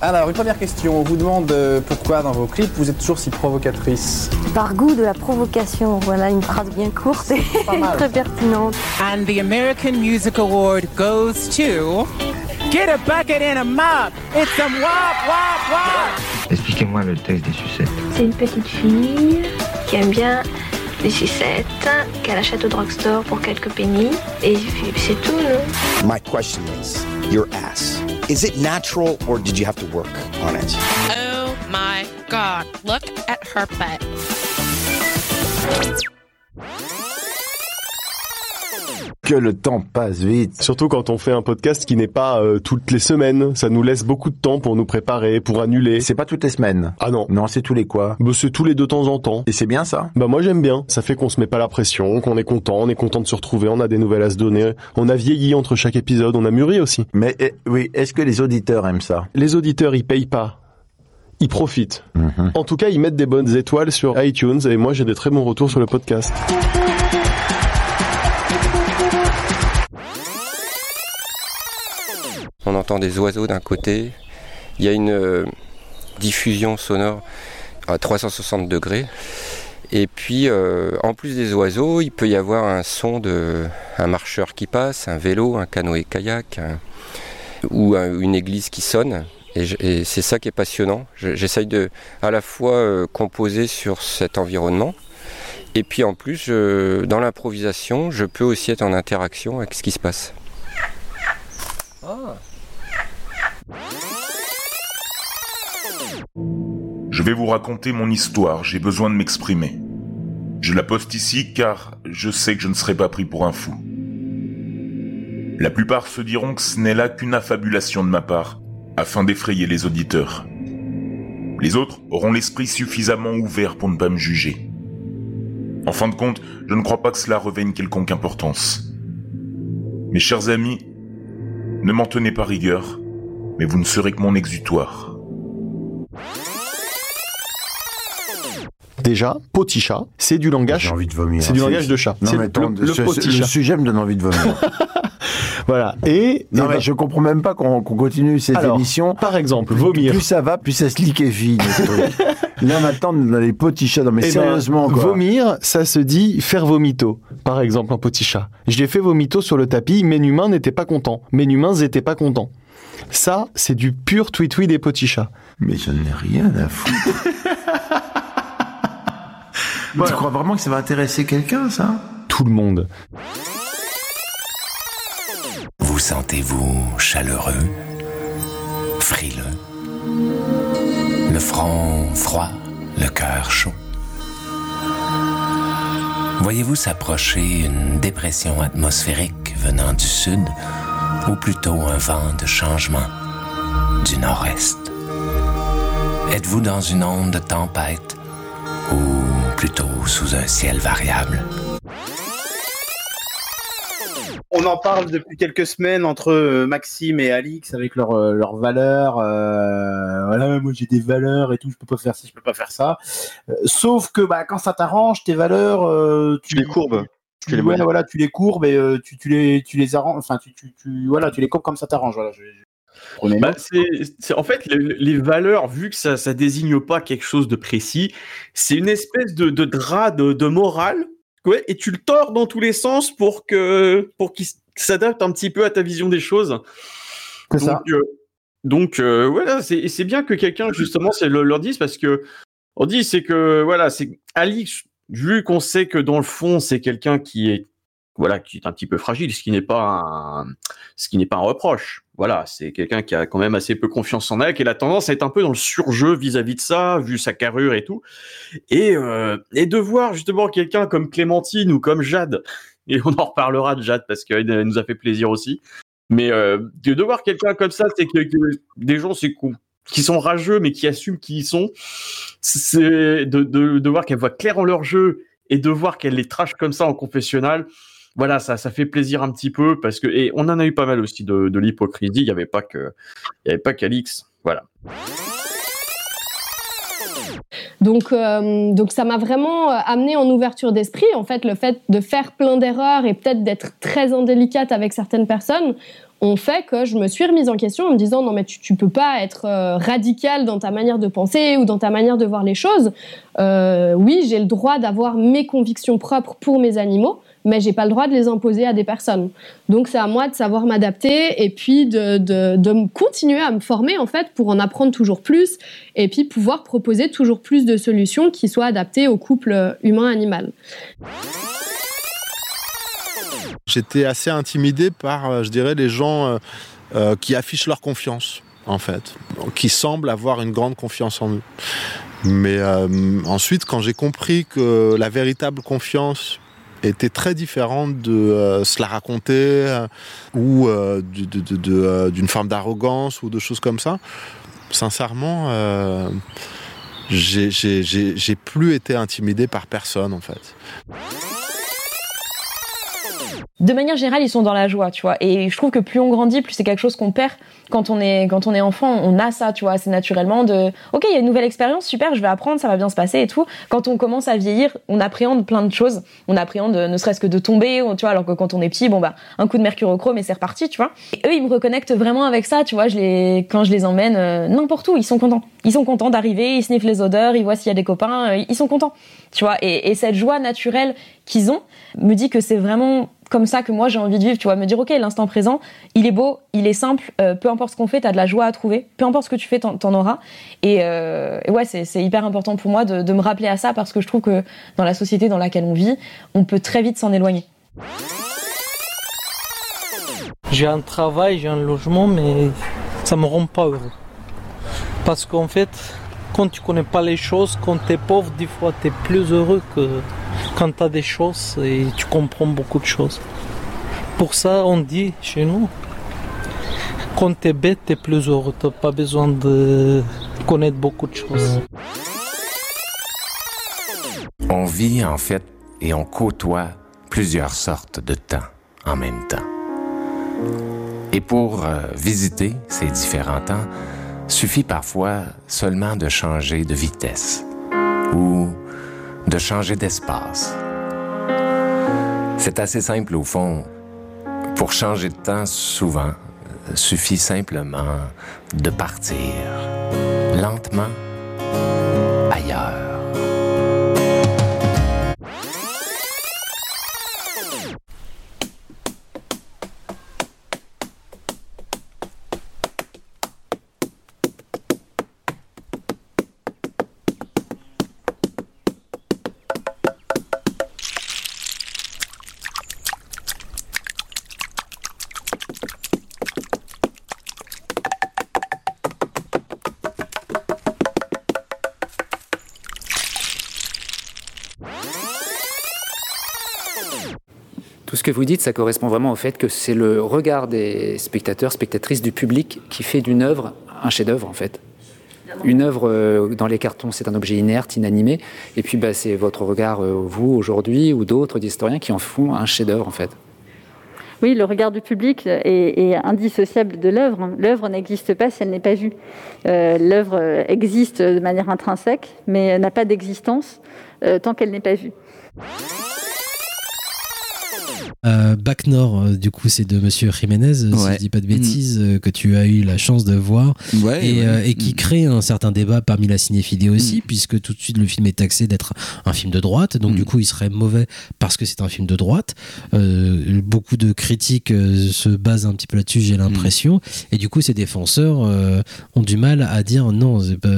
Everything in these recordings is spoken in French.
Alors, une première question. On vous demande euh, pourquoi dans vos clips vous êtes toujours si provocatrice. Par goût de la provocation, voilà une phrase bien courte et très pertinente. And the American Music Award goes to. Get a bucket and a mop! It's some wop, wop, wop! Expliquez-moi le texte des sucettes. C'est une petite fille qui aime bien les sucettes, qu'elle achète au drugstore pour quelques pennies, et c'est tout, non My question is, your ass. Is it natural or did you have to work on it? Oh my god, look at her butt. Que le temps passe vite. Surtout quand on fait un podcast qui n'est pas euh, toutes les semaines. Ça nous laisse beaucoup de temps pour nous préparer, pour annuler. C'est pas toutes les semaines. Ah non. Non, c'est tous les quoi? Bah, c'est tous les de temps en temps. Et c'est bien ça? Bah moi j'aime bien. Ça fait qu'on se met pas la pression, qu'on est content, on est content de se retrouver, on a des nouvelles à se donner. On a vieilli entre chaque épisode, on a mûri aussi. Mais eh, oui, est-ce que les auditeurs aiment ça? Les auditeurs ils payent pas. Ils profitent. Mhm. En tout cas, ils mettent des bonnes étoiles sur iTunes et moi j'ai des très bons retours sur le podcast. On entend des oiseaux d'un côté. Il y a une euh, diffusion sonore à 360 degrés. Et puis, euh, en plus des oiseaux, il peut y avoir un son de un marcheur qui passe, un vélo, un canoë-kayak, ou un- une église qui sonne. Et, c'est ça qui est passionnant. Je- J'essaye de à la fois euh, composer sur cet environnement. Et puis en plus, dans l'improvisation, je peux aussi être en interaction avec ce qui se passe. Je vais vous raconter mon histoire, j'ai besoin de m'exprimer. Je la poste ici car je sais que je ne serai pas pris pour un fou. La plupart se diront que ce n'est là qu'une affabulation de ma part, afin d'effrayer les auditeurs. Les autres auront l'esprit suffisamment ouvert pour ne pas me juger. En fin de compte, je ne crois pas que cela revêt une quelconque importance. Mes chers amis, ne m'en tenez pas rigueur, mais vous ne serez que mon exutoire. Déjà, poticha, c'est du langage. J'ai envie de vomir. C'est du langage de chat. Non, C'est mais le- attends, le, le ce- ce- poticha. le sujet me donne envie de vomir. Voilà. Et non, et mais ben, je comprends même pas qu'on continue cette Alors, émission. par exemple, Plus- vomir. Plus ça va, plus ça se liquéfie. Là, maintenant, dans les petits chats. Non, mais Eh ben, sérieusement, quoi. Vomir, ça se dit faire vomito, par exemple en poticha. Je l'ai fait vomito sur le tapis, mes humains n'étaient pas contents. Mes humains n'étaient pas contents. Ça, c'est du pur tweet des potichas. Mais je n'ai rien à foutre. Tu crois vraiment que ça va intéresser quelqu'un, ça? Tout le monde. Vous sentez-vous chaleureux, frileux, le front froid, le cœur chaud? Voyez-vous s'approcher une dépression atmosphérique venant du sud ou plutôt un vent de changement du nord-est? Êtes-vous dans une onde de tempête ou plutôt sous un ciel variable? On en parle depuis quelques semaines entre euh, Maxime et Alix avec leurs euh, leurs valeurs. euh, voilà, moi j'ai des valeurs et tout, je peux pas faire ça, je peux pas faire ça. Euh, sauf que bah, quand ça t'arrange, tes valeurs, euh, tu, les courbes. Tu, Tu les ouais, voilà, tu les courbes et euh, tu, tu les tu les arranges. Enfin, tu, tu, tu voilà, tu les courbes comme ça t'arrange. Voilà, je- je- prenez Bah, c'est- en fait, les, les valeurs, vu que ça, ça désigne pas quelque chose de précis, c'est une espèce de, de drap de, de morale, ouais, et tu le tords dans tous les sens pour que pour qu'il s'adapte un petit peu à ta vision des choses. Donc, ça. euh, donc euh, voilà, c'est c'est bien que quelqu'un justement c'est le- leur dise parce que on dit c'est que voilà, c'est Alix, vu qu'on sait que dans le fond c'est quelqu'un qui est voilà qui est un petit peu fragile, ce qui n'est pas un, ce qui n'est pas un reproche. Voilà, c'est quelqu'un qui a quand même assez peu confiance en elle, qui a la tendance à être un peu dans le surjeu vis-à-vis de ça, vu sa carrure et tout. Et, euh, de voir justement quelqu'un comme Clémentine ou comme Jade, et on en reparlera de Jade parce qu'elle elle nous a fait plaisir aussi. Mais euh, de, voir quelqu'un comme ça, c'est que, des gens c'est qui sont rageux mais qui assument qui ils sont, c'est de, voir qu'elle voit clair en leur jeu et de voir qu'elle les trash comme ça en confessionnal. Voilà, ça, fait plaisir un petit peu parce que et on en a eu pas mal aussi de, l'hypocrisie. Il n'y avait pas qu'Alix. Voilà. Donc, euh, donc ça m'a vraiment amené en ouverture d'esprit. En fait, le fait de faire plein d'erreurs et peut-être d'être très indélicate avec certaines personnes ont fait que je me suis remise en question en me disant non mais tu, tu peux pas être radical dans ta manière de penser ou dans ta manière de voir les choses. Euh, oui, j'ai le droit d'avoir mes convictions propres pour mes animaux, mais j'ai pas le droit de les imposer à des personnes. Donc c'est à moi de savoir m'adapter et puis de, de, de continuer à me former en fait pour en apprendre toujours plus et puis pouvoir proposer toujours plus de solutions qui soient adaptées au couple humain-animal. J'étais assez intimidé par, euh, je dirais, les gens euh, euh, qui affichent leur confiance, en fait, qui semblent avoir une grande confiance en eux. Mais ensuite, quand j'ai compris que la véritable confiance était très différente de euh, se la raconter ou d'une forme d'arrogance ou de choses comme ça, sincèrement, j'ai plus été intimidé par personne en fait. De manière générale, ils sont dans la joie, tu vois. Et je trouve que plus on grandit, plus c'est quelque chose qu'on perd quand on est quand on est enfant. On a ça, tu vois, c'est naturellement de OK, il y a une nouvelle expérience, super, je vais apprendre, ça va bien se passer et tout. Quand on commence à vieillir, on appréhende plein de choses. On appréhende ne serait-ce que de tomber, tu vois, alors que quand on est petit, bon bah un coup de mercurochrome et c'est reparti, tu vois. Et eux, ils me reconnectent vraiment avec ça, tu vois. Je les quand je les emmène euh, n'importe où, ils sont contents. Ils sont contents d'arriver, ils sniffent les odeurs, ils voient s'il y a des copains, euh, ils sont contents, tu vois. Et, et cette joie naturelle qu'ils ont me dit que c'est vraiment comme ça que moi j'ai envie de vivre, tu vois, me dire ok, l'instant présent, il est beau, il est simple, euh, peu importe ce qu'on fait, t'as de la joie à trouver, peu importe ce que tu fais, t'en, auras. Et, euh, ouais, c'est, hyper important pour moi de, me rappeler à ça parce que je trouve que dans la société dans laquelle on vit, on peut très vite s'en éloigner. J'ai un travail, j'ai un logement, mais ça me rend pas heureux. Parce qu'en fait, quand tu connais pas les choses, quand tu es pauvre, des fois tu es plus heureux que quand tu as des choses et tu comprends beaucoup de choses. Pour ça, on dit chez nous, quand tu es bête, tu es plus heureux. Tu pas besoin de connaître beaucoup de choses. On vit en fait et on côtoie plusieurs sortes de temps en même temps. Et pour euh, visiter ces différents temps, suffit parfois seulement de changer de vitesse ou de changer d'espace. C'est assez simple au fond. Pour changer de temps, souvent, suffit simplement de partir lentement que vous dites, ça correspond vraiment au fait que c'est le regard des spectateurs, spectatrices du public qui fait d'une œuvre un chef-d'œuvre en fait. Une œuvre euh, dans les cartons, c'est un objet inerte, inanimé, et puis bah, c'est votre regard, euh, vous aujourd'hui, ou d'autres historiens qui en font un chef-d'œuvre en fait. Oui, le regard du public est, est indissociable de l'œuvre. L'œuvre n'existe pas si elle n'est pas vue. Euh, l'œuvre existe de manière intrinsèque, mais n'a pas d'existence euh, tant qu'elle n'est pas vue. Euh, Bac Nord, euh, du coup, c'est de Monsieur Jiménez, si Ouais. je dis pas de bêtises, euh, que tu as eu la chance de voir Ouais, et, ouais. euh, et qui Mm. crée un certain débat parmi la cinéphilie aussi, puisque tout de suite le film est taxé d'être un film de droite, donc du coup il serait mauvais parce que c'est un film de droite. Euh, beaucoup de critiques se basent un petit peu là-dessus, j'ai l'impression, et du coup ces défenseurs ont du mal à dire non, c'est pas.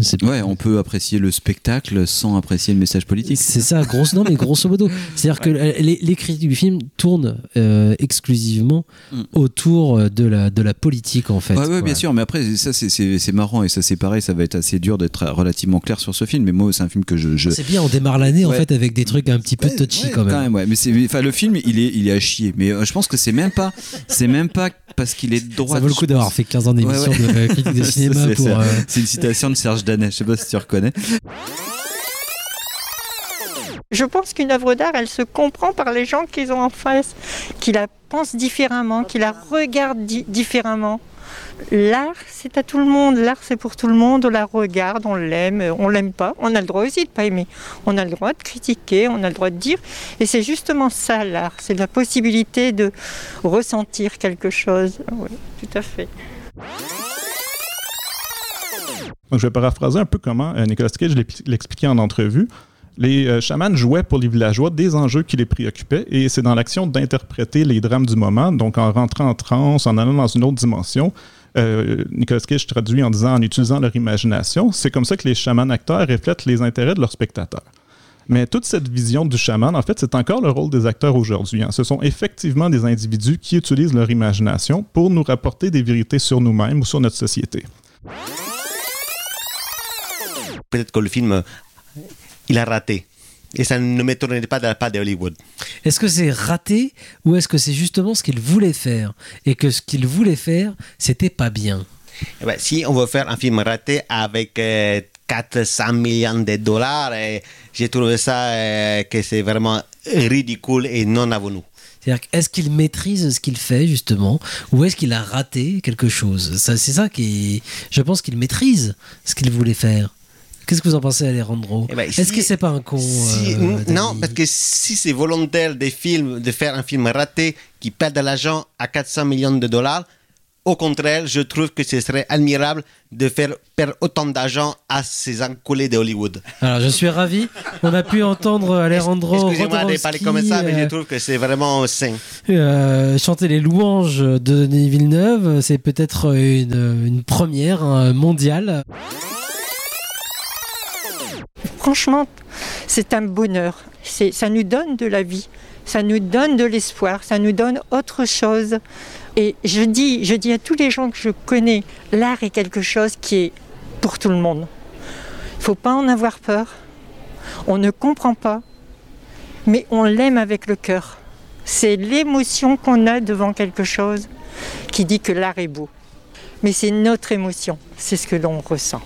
C'est Ouais, on peut apprécier le spectacle sans apprécier le message politique. C'est ça, grosse, non, mais grosso modo. C'est-à-dire que les, les critiques du film tournent euh, exclusivement autour euh, de la, de la politique, en fait. Ouais, bien sûr, mais après, ça, c'est- c'est c'est marrant et ça, c'est pareil, ça va être assez dur d'être relativement clair sur ce film. Mais moi, c'est un film que je. je... C'est bien, on démarre l'année, en fait, avec des trucs un petit peu touchy, quand même. ouais. Mais c'est, enfin, le film, il est, il est à chier. Mais euh, je pense que c'est même pas, c'est même pas parce qu'il est de droite. Ça vaut le coup d'avoir fait 15 ans d'émission de, critique de cinéma C'est- pour, c'est- euh, C'est une citation de Serge Je sais pas si tu reconnais. Je pense qu'une œuvre d'art, elle se comprend par les gens qu'ils ont en face, qui la pensent différemment, qui la regardent di- différemment. L'art, c'est à tout le monde. L'art, c'est pour tout le monde. On la regarde, on l'aime, on l'aime pas. On a le droit aussi de pas aimer. On a le droit de critiquer, on a le droit de dire. Et c'est justement ça, l'art. C'est la possibilité de ressentir quelque chose. Tout à fait. Donc, je vais paraphraser un peu comment euh, Nicolas Cage l'ex- l'expliquait en entrevue. Les euh, chamans jouaient pour les villageois des enjeux qui les préoccupaient et c'est dans l'action d'interpréter les drames du moment, donc en rentrant en transe, en allant dans une autre dimension. Euh, Nicolas Cage traduit en disant en utilisant leur imagination. C'est comme ça que les chamans acteurs reflètent les intérêts de leurs spectateurs. Mais toute cette vision du chaman, en fait, c'est encore le rôle des acteurs aujourd'hui. hein. Ce sont effectivement des individus qui utilisent leur imagination pour nous rapporter des vérités sur nous-mêmes ou sur notre société. Peut-être que le film, il a raté. Et ça ne m'étonnerait pas de la part d'Hollywood. Est-ce que c'est raté ou est-ce que c'est justement ce qu'il voulait faire et que ce qu'il voulait faire, c'était pas bien? Eh ben, si on veut faire un film raté avec euh, 400 millions de dollars, euh, j'ai trouvé ça euh, que c'est vraiment ridicule et non avenu. C'est-à-dire, est-ce qu'il maîtrise ce qu'il fait justement, ou est-ce qu'il a raté quelque chose? Ça, C'est ça qui, je pense qu'il maîtrise ce qu'il voulait faire. Qu'est-ce que vous en pensez, Alejandro Eh ben, Est-ce si- que c'est pas un con Si- euh, non, parce que si c'est volontaire des films, de faire un film raté qui perd de l'argent à 400 millions de dollars, au contraire, je trouve que ce serait admirable de faire perdre autant d'argent à ces enculés de Hollywood. Alors, je suis ravi. On a pu entendre Alejandro Excusez-moi de parler comme ça, mais je trouve que c'est vraiment sain. euh, chanter les louanges de Denis Villeneuve. C'est peut-être une, une première hein, mondiale. Franchement, c'est un bonheur. Ça nous donne de la vie, ça nous donne de l'espoir, ça nous donne autre chose. Et je dis, à tous les gens que je connais, l'art est quelque chose qui est pour tout le monde. Il ne faut pas en avoir peur. On ne comprend pas, mais on l'aime avec le cœur. C'est l'émotion qu'on a devant quelque chose qui dit que l'art est beau. Mais c'est notre émotion, c'est ce que l'on ressent.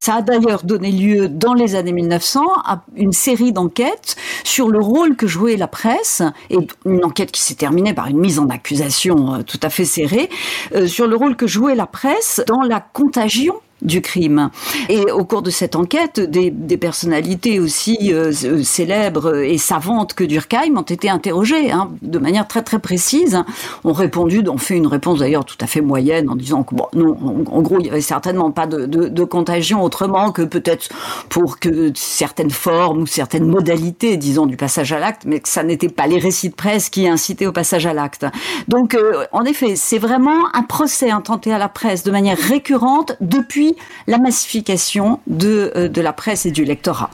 Ça a d'ailleurs donné lieu dans les années 1900 à une série d'enquêtes sur le rôle que jouait la presse, et une enquête qui s'est terminée par une mise en accusation euh, tout à fait serrée, euh, sur le rôle que jouait la presse dans la contagion du crime. Et au cours de cette enquête, des, personnalités aussi euh, célèbres et savantes que Durkheim ont été interrogées hein, de manière très très précise. Ont répondu, ont fait une réponse d'ailleurs tout à fait moyenne en disant que bon, non, en, gros, il y avait certainement pas de contagion autrement que peut-être pour que certaines formes ou certaines modalités, disons, du passage à l'acte, mais que ça n'était pas les récits de presse qui incitaient au passage à l'acte. Donc, euh, en effet, c'est vraiment un procès intenté à la presse de manière récurrente depuis la massification de, euh, de la presse et du lectorat.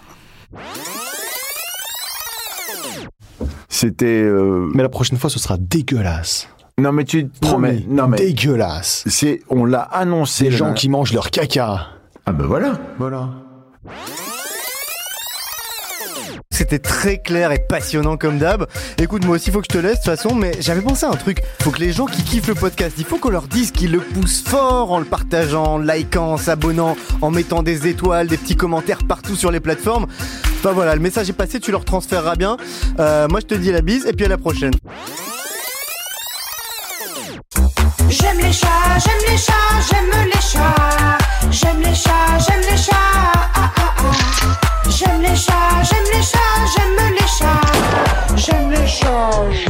C'était. euh, Mais la prochaine fois, ce sera dégueulasse. Non mais tu. Non mais, non mais. dégueulasse. C'est. On l'a annoncé. Des le- gens qui mangent leur caca. Ah ben voilà. Voilà. C'était très clair et passionnant comme d'hab. Écoute, moi aussi, faut que je te laisse de toute façon, mais j'avais pensé à un truc. Faut que les gens qui kiffent le podcast, il faut qu'on leur dise qu'ils le poussent fort en le partageant, en likant, en s'abonnant, en mettant des étoiles, des petits commentaires partout sur les plateformes. Enfin voilà, le message est passé, tu leur transféreras bien. Euh, moi, je te dis la bise et puis à la prochaine. J'aime les chats, j'aime les chats, j'aime les chats. J'aime les chats, Show.